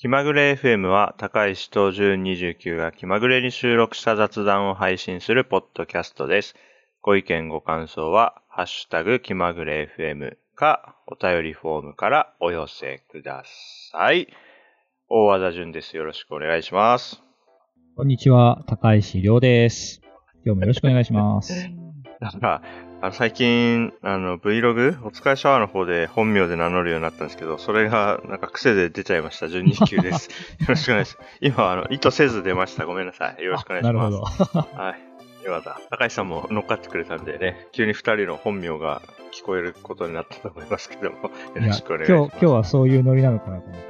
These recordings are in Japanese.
気まぐれ FM は高石と純29が気まぐれに収録した雑談を配信するポッドキャストです。ご意見ご感想は、ハッシュタグ気まぐれ FM かお便りフォームからお寄せください。大和田純です。よろしくお願いします。こんにちは、高石亮です。今日もよろしくお願いします。なんか、あの最近、あの、Vlog、お疲れシャワーの方で本名で名乗るようになったんですけど、それが、なんか癖で出ちゃいました。12級です。よろしくお願いします。今、あの、意図せず出ました。ごめんなさい。よろしくお願いします。なるほど。はい。よかった。高橋さんも乗っかってくれたんでね、急に二人の本名が聞こえることになったと思いますけども、よろしくお願いします。今日、今日はそういうノリなのかなと思っ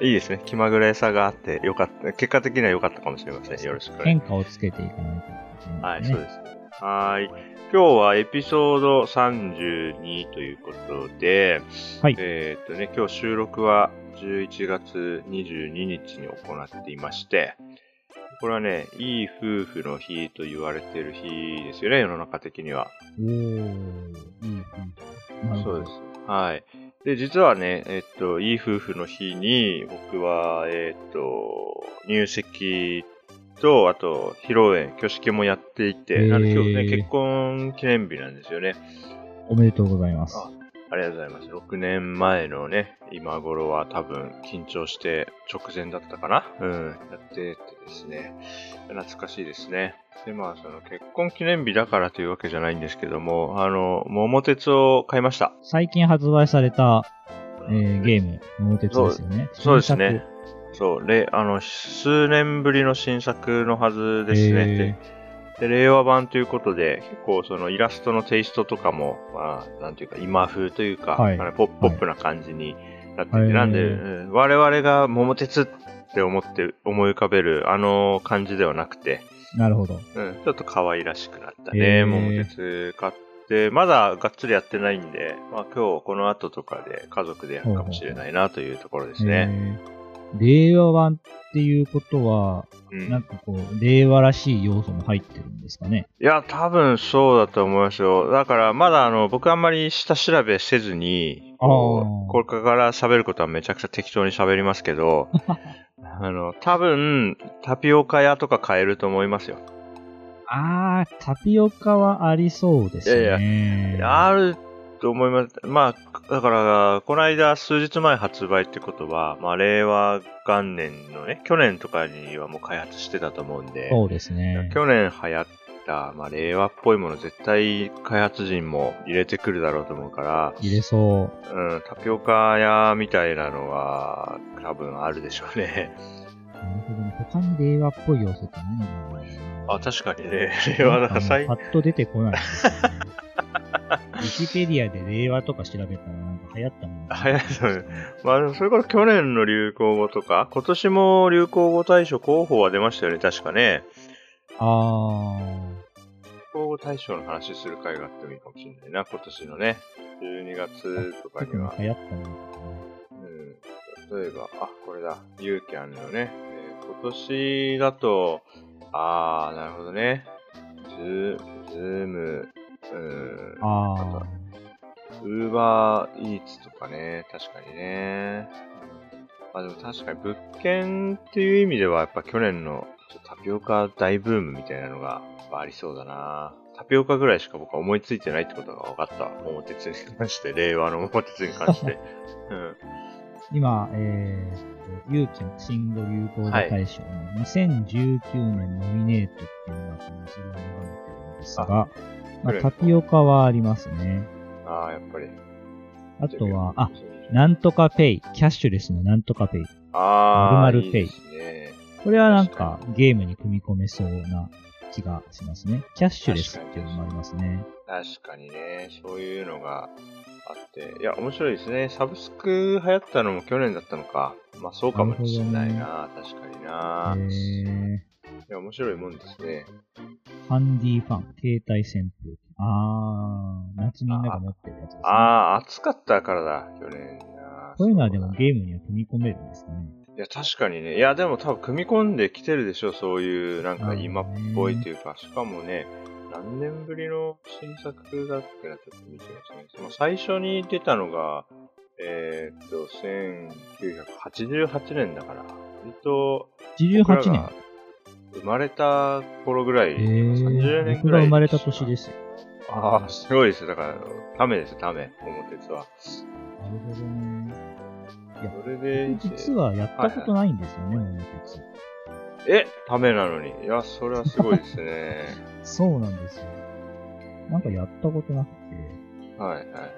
て。いいですね。気まぐれさがあって、よかった。結果的には良かったかもしれません。よろしくお願いします。変化をつけていかないといけは、ないいそうですね。はい。今日はエピソード32ということで、はいえーっとね、今日収録は11月22日に行っていまして、これはね、いい夫婦の日と言われている日ですよね、世の中的には。おそうです。はい。で、実はね、えっと、いい夫婦の日に、僕は、えっと、入籍と、あと、披露宴、挙式もやっていて、なんで今日ね、結婚記念日なんですよね。おめでとうございます。あありがとうございます。6年前のね、今頃は多分緊張して直前だったかな？うん、やっててですね、懐かしいですね。で、まあ、その結婚記念日だからというわけじゃないんですけども、あの、桃鉄を買いました。最近発売された、えーゲーム、桃鉄ですよね。そうです新ね。そう、れ、あの、数年ぶりの新作のはずですへね。で、で令和版ということで、結構そのイラストのテイストとかも、まあ、なんていうか、今風というか、はいポップポップな感じになってて、へーなんで、うん我々が桃鉄って思って思い浮かべるあの感じではなくて、作なるほど。うん、ちょっと可愛らしくなったへね、ー桃鉄買って、まだがっつりやってないんで、まあ今日この後とかで家族でやるかもしれないなというところですね。えー令和版っていうことは、うんなんかこう、令和らしい要素も入ってるんですかね。いや、多分そうだと思いますよ。だから、まだあの、僕あんまり下調べせずに、これから喋ることはめちゃくちゃ適当に喋りますけど、あの、多分、タピオカ屋とか買えると思いますよ。あー、タピオカはありそうですね。いあると思います。まあ、だから、この間数日前発売ってことは、まあ、令和元年のね、去年とかにはもう開発してたと思うんで、そうですね。去年流行った、まあ、令和っぽいもの絶対開発陣も入れてくるだろうと思うから、入れそう。うん、タピオカ屋みたいなのは多分あるでしょうね。なるほどね。他に令和っぽい要素って何がああ、確かにね。令和だから最パッと出てこない。ウィキペディアで令和とか調べたらなんか流行ったもん、流行ったねまあそれから去年の流行語とか、今年も流行語大賞候補は出ましたよね、確かね。あー。流行語大賞の話する回があってもいいかもしれないな、今年のね。12月とかには。流行ったね。うん、例えば、あ、これだ、ユーキャンのね、えー今年だと、あー、なるほどね。ズーム、うん、あウーバーイーツとかね、確かにね。まあでも確かに物件っていう意味ではやっぱ去年のタピオカ大ブームみたいなのがありそうだな。タピオカぐらいしか僕は思いついてないってことが分かったわ。桃鉄に関して、令和の桃鉄に関して。うん。ー。今、えー、ゆうきの新語・流行語大賞の2019年ノミネートっていうのがこの後ろに流れてるんですが、まあ、タピオカはありますね。ああ、やっぱり。あとは、あ、なんとかペイ。キャッシュレスのなんとかペイ。ああ、〇〇ペイいいですね。これはなんかゲームに組み込めそうな気がしますね。キャッシュレスっていうのもありますね。確かにね、そういうのがあって。いや、面白いですね。サブスク流行ったのも去年だったのか。まあそうかもしれないな。確かにな。えー、いや、面白いもんですね。ハンディファン、携帯扇風機。あー、夏みんなが持ってるやつですね。ああ、暑かったからだ、去年な。こういうのはでもゲームには組み込めるんですかね。いや、確かにね。いや、でも多分組み込んできてるでしょ、そういう、なんか今っぽいというか、しかもね、何年ぶりの新作だっけな、ちょっと見てますね。その最初に出たのが、えーっと、1988年だから、割と、88年。生まれた頃ぐらい、え30ー、年ぐらい。僕が生まれた年です。ああ、すごいですよ。だから、ためです、ため、桃鉄は。なるほどね。それで、僕実はやったことないんですよね、桃鉄。え、ためなのに。いや、それはすごいですね。そうなんですよ。なんかやったことなくて。はいはいはい。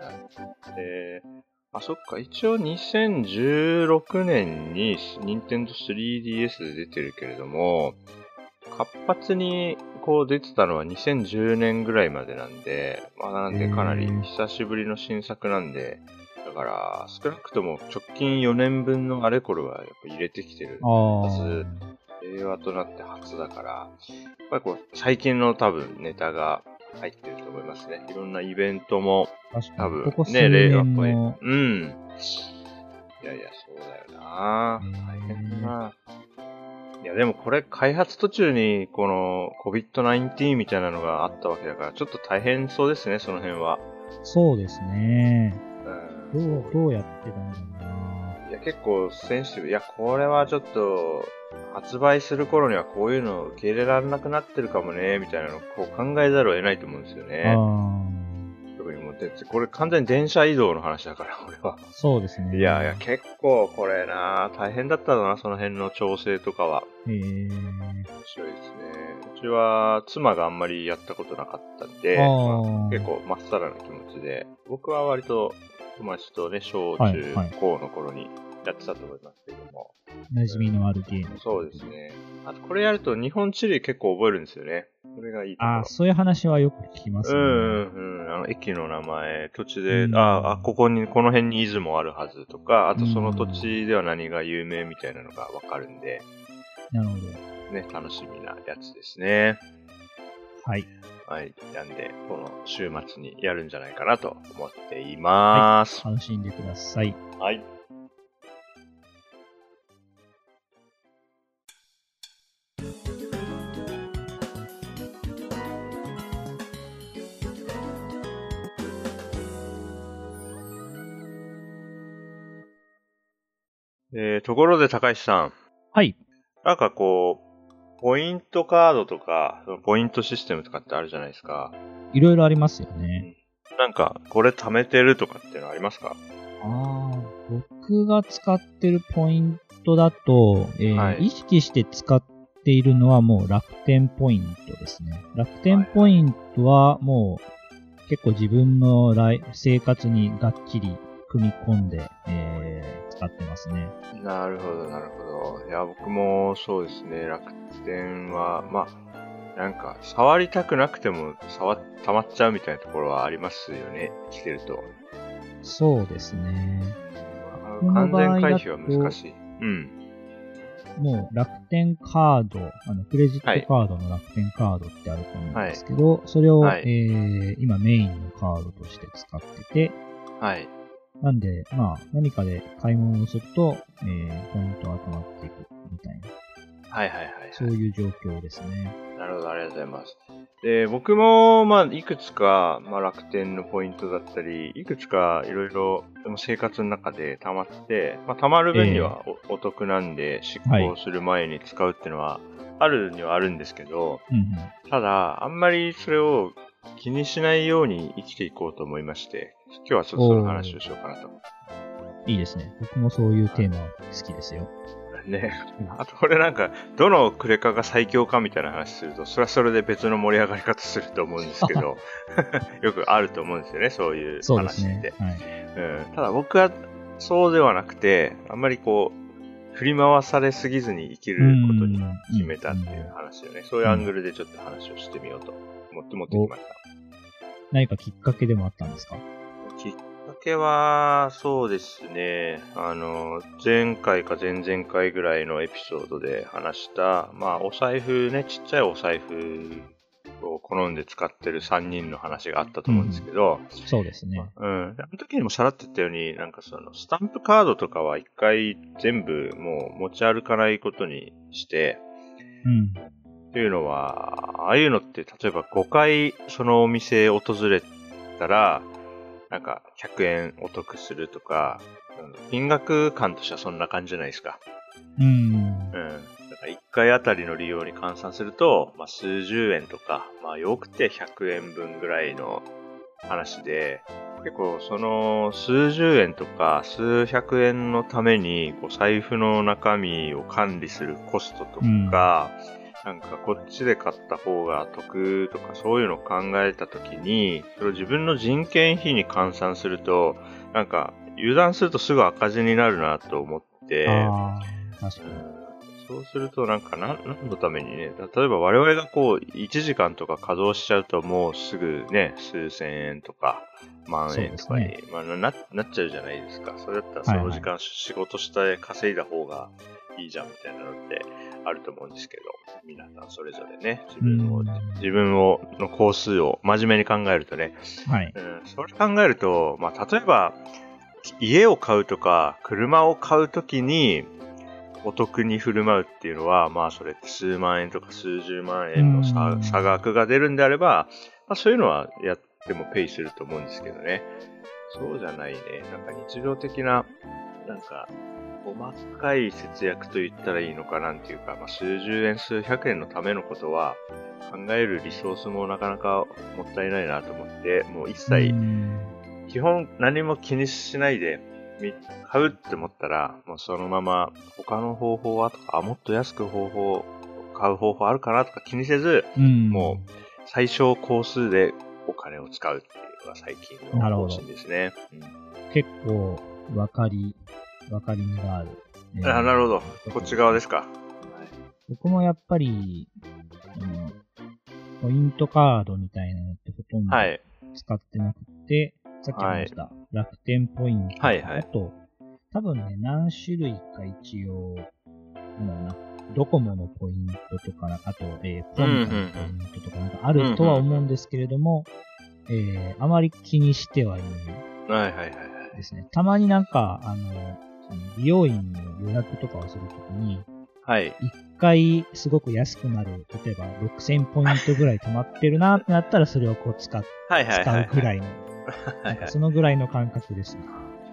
えー、あ、そっか、一応2016年に任天堂 3DS で出てるけれども、活発にこう出てたのは2010年ぐらいまでなんで、まあなんでかなり久しぶりの新作なんで、だから少なくとも直近4年分のあれこれはやっぱ入れてきてる。ああ。ず令和となって初だから、やっぱりこう最近の多分ネタが入ってると思いますね。いろんなイベントも。多分ここ数ね、令和っぽい。うん。いやいや、そうだよな大変だな。いや、でもこれ開発途中にこの COVID-19 みたいなのがあったわけだから、ちょっと大変そうですね、その辺は。そうですね。うんどう、どうやってたんだろうな。いや、結構センシティブ。いや、これはちょっと、発売する頃にはこういうの受け入れられなくなってるかもね、みたいなのをこう考えざるを得ないと思うんですよね。あ特にもうで、これ完全に電車移動の話だから、俺は。あ。そうですね。いやいや、結構これな大変だったな、その辺の調整とかは。へえ。面白いですね。うちは妻があんまりやったことなかったんで、まあ結構まっさらな気持ちで、僕は割と友達とね、小中はいはい高の頃にやってたと思いますけども。馴染みのあるゲーム。そうです。ね。あとこれやると日本地理結構覚えるんですよね。それがいいああ、そういう話はよく聞きますね。うんうんうん。あの、駅の名前、土地で、うんああ、ここに、この辺に出雲あるはずとか、あとその土地では何が有名みたいなのがわかるんで、なるほど。ね、楽しみなやつですね。はい。はい。なんで、この週末にやるんじゃないかなと思っています。楽しんでください。はい。えー、ところで高橋さん、はい。なんかこう、ポイントカードとか、ポイントシステムとかってあるじゃないですか。いろいろありますよね。なんか、これ貯めてるとかっていうのありますか？ああ、僕が使ってるポイントだと、えーはい意識して使っているのはもう楽天ポイントですね。楽天ポイントはもう結構自分の来生活にがっちり組み込んで、えー使ってますね。なるほど、なるほど。いや、僕もそうですね、楽天は、まあ、なんか、触りたくなくても、触っ、溜まっちゃうみたいなところはありますよね、来てると。そうですね。完全回避は難しい。うん。もう楽天カード、あの、クレジットカードの楽天カードってあると思うんですけど、それを、はいえー今メインのカードとして使ってて、はい。なんで、まあ、何かで買い物をすると、えー、ポイントが溜まっていくみたいな、はいはいはい。そういう状況ですね。なるほど、ありがとうございます。で、僕も、まあ、いくつか、まあ、楽天のポイントだったり、いくつかいろいろ、でも生活の中で溜まって、まあ、溜まる分にはお,、得なんで、執行する前に使うっていうのは、あるにはあるんですけど、うんうん。ただ、あんまりそれを気にしないように生きていこうと思いまして、今日はちょっとその話をしようかなと。いいですね。僕もそういうテーマ好きですよ。ね。あと、これなんか、どのクレカが最強かみたいな話すると、それはそれで別の盛り上がり方すると思うんですけど、よくあると思うんですよね、そういう話って。ね。はい。うん、ただ僕はそうではなくて、あんまりこう、振り回されすぎずに生きることに決めたっていう話よね。そういうアングルでちょっと話をしてみようと思って持ってきました。何かきっかけでもあったんですか？きっかけは、そうですね。あの、前回か前々回ぐらいのエピソードで話した、まあ、お財布ね、ちっちゃいお財布を好んで使ってる3人の話があったと思うんですけど、そうですね。うん。あの時にもさらって言ったように、なんかその、スタンプカードとかは一回全部もう持ち歩かないことにして、うん。っていうのは、ああいうのって例えば5回そのお店訪れたら、なんか100円お得するとか、うん金額感としてはそんな感じじゃないですか。うん。うん。だから1回あたりの利用に換算すると、まあ、数十円とか、まあ、よくて100円分ぐらいの話で、結構その数十円とか数百円のためにこう財布の中身を管理するコストとか、なんかこっちで買った方が得とかそういうのを考えたときに、それを自分の人件費に換算すると、なんか油断するとすぐ赤字になるなと思って、そうするとなんか何何のためにね、例えば我々がこう1時間とか稼働しちゃうともうすぐね、数千円とか万円とかに、そうまあ、ななっちゃうじゃないですか。それだったらその時間仕事して稼いだ方がいいじゃんみたいなのってあると思うんですけど、皆さんそれぞれね、自分を、うん自分をの工数を真面目に考えるとね、はい。うん、それ考えると、まあ、例えば、家を買うとか、車を買うときに、お得に振る舞うっていうのは、まあ、それって数万円とか数十万円の差うん差額が出るんであれば、まあ、そういうのはやってもペイすると思うんですけどね。そうじゃないね。なんか日常的な、なんか、細かい節約と言ったらいいのかなんていうか、まあ、数十円、数百円のためのことは、考えるリソースもなかなかもったいないなと思って、もう一切う、ん基本何も気にしないで、み買うって思ったら、もうそのまま他の方法はとか、あ、もっと安く方法、買う方法あるかなとか気にせず、うん。もう最小工数でお金を使うっていうのが最近の方針ですね。結構、わかり、わかりみがある。うん、あなるほど。こっち側ですか。僕もやっぱり、うんポイントカードみたいなのってほとんどはい。使ってなくて、さっき言いました、楽天ポイントはいはいあと、多分ね、何種類か一応、なんだろうな、ドコモのポイントとか、あと、えー、ポンタのポイントとかなんかあるとは思うんですけれども、えー、あまり気にしてはいないはいはいはいはい。ですね。たまになんか、あの美容院の予約とかをするときに、はい。一回すごく安くなる、例えば6000ポイントぐらい溜まってるなってなったら、それをこう使っはいはいはい、使はい。うぐらいの、はいはいそのぐらいの感覚ですね。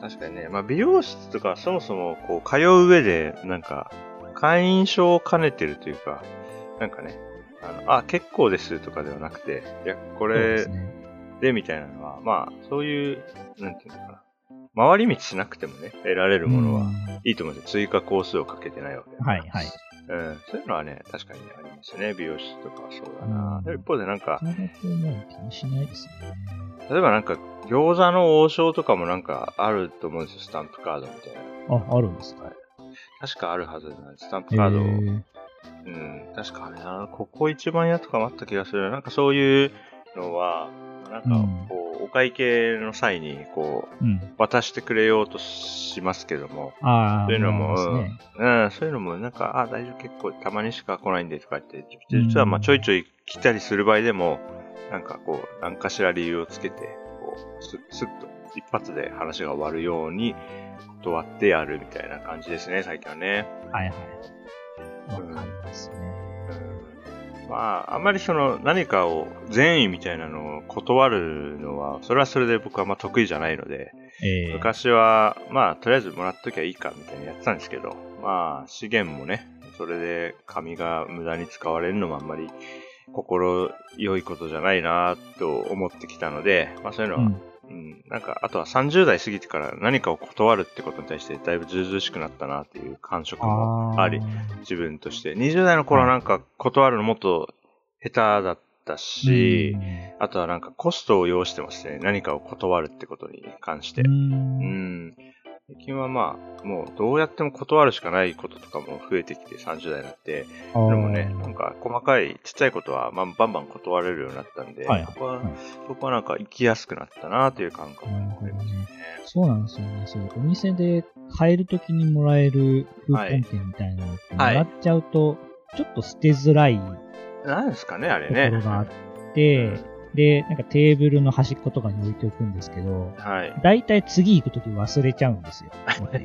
確かにね、まあ、美容室とかそもそもこう通う上で、なんか、会員証を兼ねてるというか、なんかね、あの、あ、結構ですとかではなくて、いや、これ。でみたいなのは、まあ、そういう、なんていうのかな。回り道しなくてもね、得られるものはうんいいと思うんですよ。追加工数をかけてないわけだからはい、はい。うん。そういうのはね、確かにありますね。美容室とかはそうだな。うんで一方でなんか。例えばなんか、餃子の王将とかもなんかあると思うんですよ。スタンプカードみたいな。あ、あるんですか？確かあるはずなんです。スタンプへカードを。ーうん、確かね、あの、ここ一番やとかもあった気がする。なんかそういうのは、なんかうんこう、お会計の際に、こう、うん。渡してくれようとしますけども、そういうのも。うん、そういうのもなんか、あ、大丈夫、結構たまにしか来ないんでとか言って、実はまあちょいちょい来たりする場合でも、なんかこう、何かしら理由をつけて、こう、すすっと一発で話が終わるように断ってやるみたいな感じですね、最近はね。はいはい。わかりますね。まあ、あんまりその何かを善意みたいなのを断るのは、それはそれで僕はまあ得意じゃないので、えー、昔はまあとりあえずもらっときゃいいかみたいなやってたんですけど、まあ資源もね、それで紙が無駄に使われるのもあんまり心良いことじゃないなと思ってきたので、まあそういうのは、うんうん、なんか、あとは30代過ぎてから何かを断るってことに対してだいぶずうずうしくなったなっていう感触もあり、自分として。20代の頃はなんか断るのもっと下手だったし、あとはなんかコストを要してますね。何かを断るってことに関して。ううんん。最近はまあ、もうどうやっても断るしかないこととかも増えてきて30代になって、それもね、なんか細かいちっちゃいことは、まあ、バンバン断れるようになったんで、はいそこは、はいそこはなんか生きやすくなったなという感覚がありますね。そうなんですよね。そう、お店で買えるときにもらえるクーポン券みたいなのって、もはいらっちゃうと、ちょっと捨てづらいとなんですかね、あれこね。ろがあって、で、なんかテーブルの端っことかに置いておくんですけど、はい。だいたい次行くとき忘れちゃうんですよ。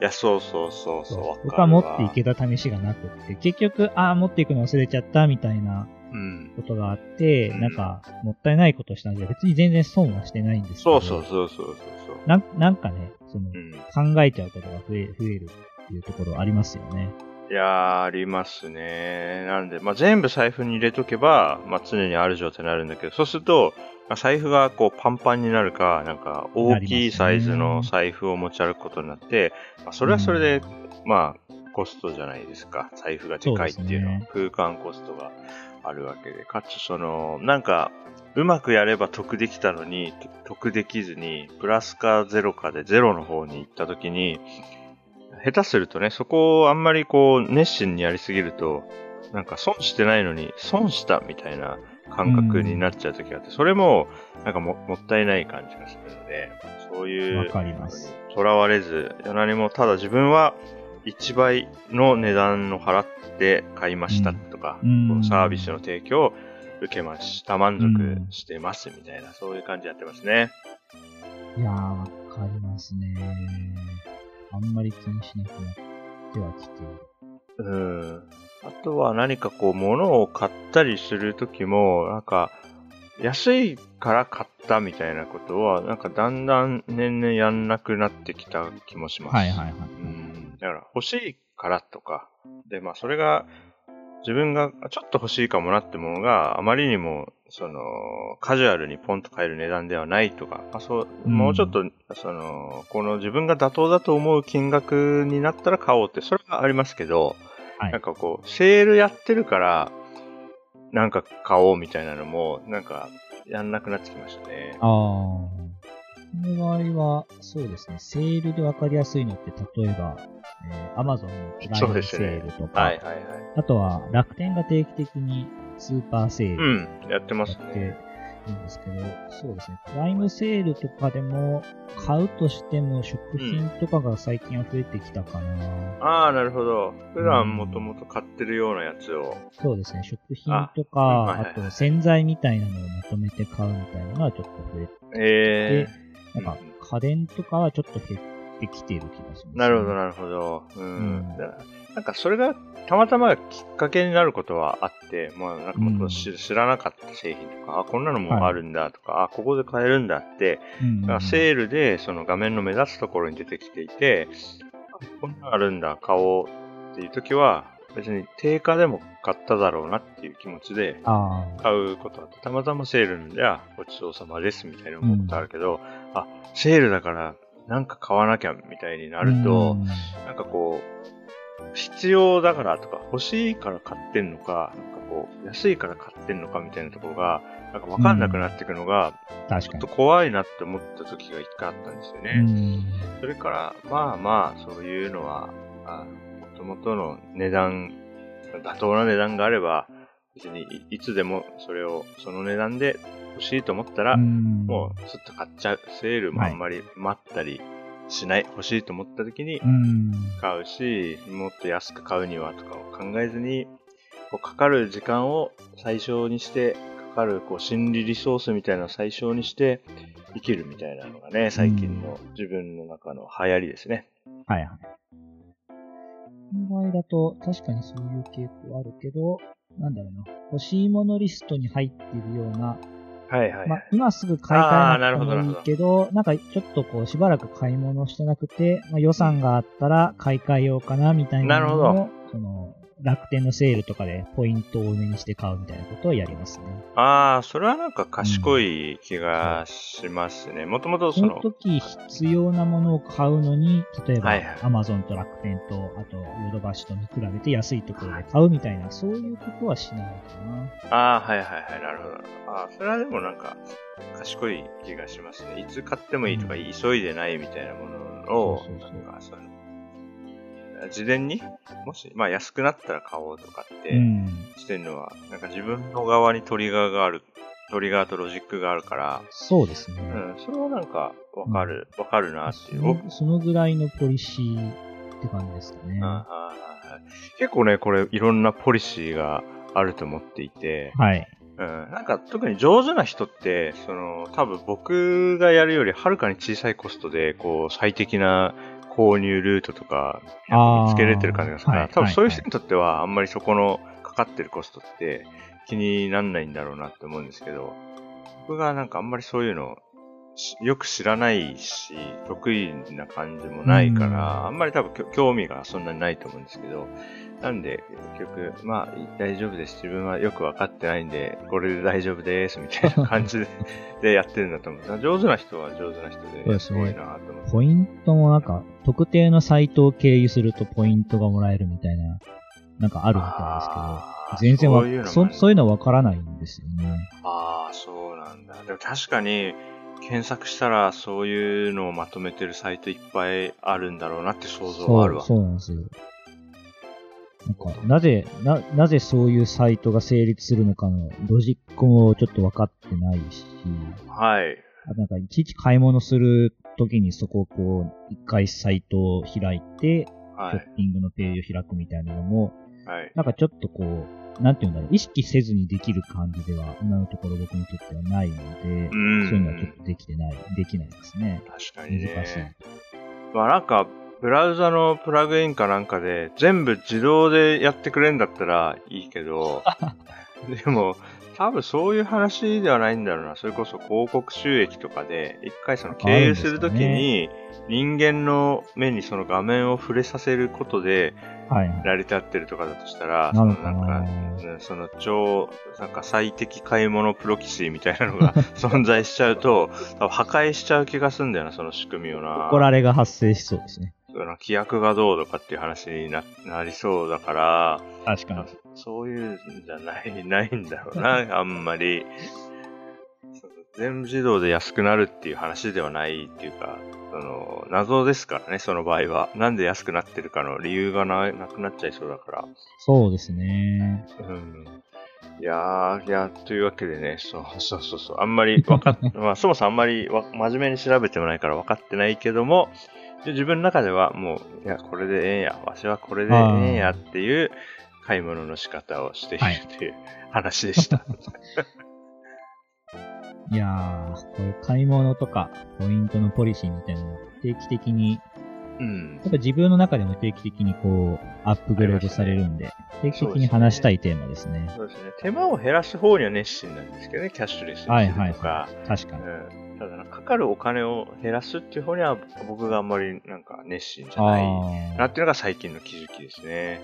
いや、そうそうそうそう。わかるわ僕は持っていけた試しがなくって、結局、ああ、持っていくの忘れちゃったみたいなうん。ことがあって、うんなんか、もったいないことしたんで、別に全然損はしてないんですけど。そうそうそうそうそうそう。なんなんかね、その、うん。考えちゃうことが増え増えるっていうところありますよね。いやー、ありますね。なんで、まあ、全部財布に入れとけば、まあ、常にある状態になるんだけど、そうすると、まあ財布がこうパンパンになるか、なんか大きいサイズの財布を持ち歩くことになって、まあ、それはそれで、まあ、コストじゃないですか。財布がでかいっていうのは、空間コストがあるわけで、かつその、なんか、うまくやれば得できたのに、と得できずに、プラスかゼロかでゼロの方に行った時に、下手するとね、そこをあんまりこう、熱心にやりすぎると、なんか損してないのに、損したみたいな感覚になっちゃう時があって、それも、なんかももったいない感じがするので、そういわう。とらわれず、何もただ自分は1倍の値段を払って買いましたとか、うんこのサービスの提供を受けました、満足してますみたいな、そういう感じでやってますね。いやー、わかりますね。あんまり気にしなくなってはきている。うん。あとは何かこう、物を買ったりするときも、なんか、安いから買ったみたいなことは、なんかだんだん年々やんなくなってきた気もします。はいはいはい。うん。だから欲しいからとか、で、まあそれが、自分がちょっと欲しいかもなってものがあまりにも、その、カジュアルにポンと買える値段ではないとか、まあそう、うんもうちょっと、その、この自分が妥当だと思う金額になったら買おうって、それはありますけど、はいなんかこう、セールやってるから、なんか買おうみたいなのも、なんか、やんなくなってきましたね。ああ。この場合は、そうですね、セールでわかりやすいのって、例えば、えー、Amazon のプライムセールとか、はいはいはい。あとは楽天が定期的にスーパーセーうルん、やってますね。るんですけど、そうですね、プライムセールとかでも、買うとしても食品とかが最近は増えてきたかな。ああ、なるほど。普段もともと買ってるようなやつを。そうですね、食品とか、あうんはいはいはいあと洗剤みたいなのをまとめて買うみたいなのはちょっと増えて、えなんかうん家電とかはちょっと減ってきている気がします、ー、なるほど、なるほど。うん。なんかそれがたまたまきっかけになることはあって、まあなんかもっと知知らなかった製品とか、あ、こんなのもあるんだとか、あ、ここで買えるんだって、うんセールでその画面の目立つところに出てきていて、あこんなのあるんだ、買おうっていう時は、別に定価でも買っただろうなっていう気持ちで買うことあって、たまたまセールで、あ、ごちそうさまですみたいな思うことあるけど、あ、セールだからなんか買わなきゃみたいになると、うんなんかこう、必要だからとか、欲しいから買ってんのか、なんかこう、安いから買ってんのかみたいなところが、なんかわかんなくなっていくのが、ちょっと。怖いなって思った時が一回あったんですようね。んそれから、まあまあ、そういうのは、あもともとの値段、妥当な値段があれば、別にいいつでもそれを、その値段で欲しいと思ったら、うんもう、すっと買っちゃう。セールもあんまり待ったりしない。欲しいと思った時にうん。買うし、もっと安く買うにはとかを考えずに、こうかかる時間を最小にして、かかるこう心理リソースみたいなのを最小にして生きるみたいなのがね、最近の自分の中の流行りですね。はいはい。この場合だと、確かにそういう傾向あるけど、なんだろうな。欲しいものリストに入っているような、はいはい、まあ、今すぐ買い替えななくてもいいけど、なんかちょっとこう、しばらく買い物してなくて、まあ、予算があったら買い替えようかな、みたいなのるほその、楽天のセールとかでポイントを多めにして買うみたいなことをやりますね。ああ、それはなんか賢い気がしますね。もともとその、その時必要なものを買うのに、例えば Amazon と楽天と、あとヨドバシと見比べて安いところで買うみたいな、そういうことはしないかな。ああ、はいはいはい、なるほど。ああ、それはでもなんか、賢い気がしますね。いつ買ってもいいとか、うん急いでないみたいなものを、なんかそういうの事前に、もし、まあ安くなったら買おうとかって、うん。してるのは、なんか自分の側にトリガーがある、トリガーとロジックがあるから、そうですね。うん、それはなんか、わかる、わかるなってそいう。僕のそのぐらいのポリシーって感じですかね。あはいはいはい結構ね、これいろんなポリシーがあると思っていて、はい。うん、なんか特に上手な人って、その、多分僕がやるよりはるかに小さいコストで、こう、最適な購入ルートとか、つけれてる感じがするから、はい。多分そういうはい人にとっては、あんまりそこのかかってるコストって気になんないんだろうなって思うんですけど、僕がなんかあんまりそういうのしよく知らないし、得意な感じもないから、うんあんまり多分興味がそんなにないと思うんですけど、なんで、結局、まあ、大丈夫です。自分はよくわかってないんで、これで大丈夫です。みたいな感じで でやってるんだと思う。上手な人は上手な人で、そうですねいなと思って。ポイントもなんか、特定のサイトを経由するとポイントがもらえるみたいな、なんかあるみたいですけど、全然わそういうのもそそういうのわからないんですよね。ああ、そうなんだ。でも確かに、検索したらそういうのをまとめてるサイトいっぱいあるんだろうなって想像はあるわ。そう、そうなんですよ。なんか、なぜ、な、なぜそういうサイトが成立するのかのロジックもちょっと分かってないし、はい。あなんか、いちいち買い物するときにそこをこう、一回サイトを開いて、はい。ショッピングのページを開くみたいなのも、はい。なんかちょっとこう、なんていうんだろう、意識せずにできる感じでは、今のところ僕にとってはないので、うそういうのはちょっん。とできてない、できないですね。確かに難しい。ね。まあなんか、ブラウザのプラグインかなんかで全部自動でやってくれんだったらいいけど、でも、多分そういう話ではないんだろうな。それこそ広告収益とかで、一回その経由するときに、人間の目にその画面を触れさせることで。成り立ってるとかだとしたら、そのなんか、ねその超、なんか最適買い物プロキシーみたいなのが 存在しちゃうと、多分破壊しちゃう気がするんだよな、その仕組みをな。怒られが発生しそうですね。その規約がどうとかっていう話にななりそうだから、確かに。そういうんじゃない、ないんだろうな、あんまり。全部自動で安くなるっていう話ではないっていうか、その、謎ですからね、その場合は。なんで安くなってるかの理由がななくなっちゃいそうだから。そうですね。うん。いやー、いや、というわけでね、そうそうそうそう、あんまりわかっ、まあ、そもそもあんまりわ真面目に調べてもないから分かってないけども、で自分の中ではもう、いや、これでええんや、わしはこれでええんやっていう買い物の仕方をしているはいという話でした。いやー、こういう買い物とか、ポイントのポリシーみたいなのを定期的に、うん。やっぱ自分の中でも定期的にこう、アップグレードされるんで、定期的に話したいテーマですね。そうですね。手間を減らす方には熱心なんですけどね、キャッシュレスにするとか。はいはいは確かに。うん、ただな、かかるお金を減らすっていう方には、僕があんまりなんか熱心じゃないなあっていうのが最近の気づきですね。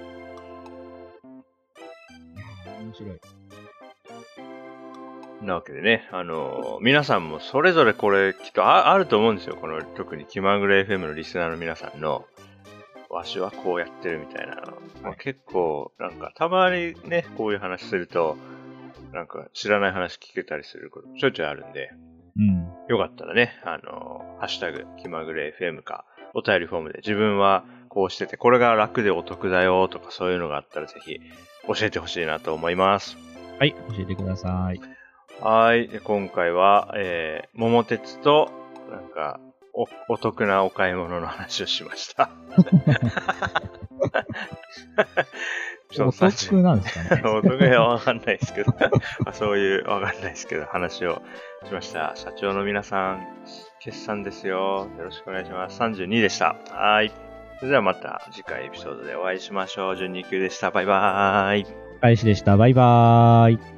ー、面白い。なわけでね、あのー皆さんもそれぞれこれきっとああると思うんですよ。この特に気まぐれ FM のリスナーの皆さんの、わしはこうやってるみたいなの。まあ、結構、なんかたまにね、こういう話すると、なんか知らない話聞けたりすることちょいちょいあるんで、うん。よかったらね、あのーハッシュタグ気まぐれ FM か、お便りフォームで自分はこうしてて、これが楽でお得だよとかそういうのがあったらぜひ教えてほしいなと思います。はい、教えてください。はい。で今回は、えー、桃鉄と、なんか、お、お得なお買い物の話をしました。お得なんですかね。お得はわかんないですけど、まあそういうわかんないですけど、話をしました。社長の皆さん、決算ですよ。よろしくお願いします。32でした。はい。それではまた次回エピソードでお会いしましょう。順2級でした。バイバーイ。開始でした。バイバーイ。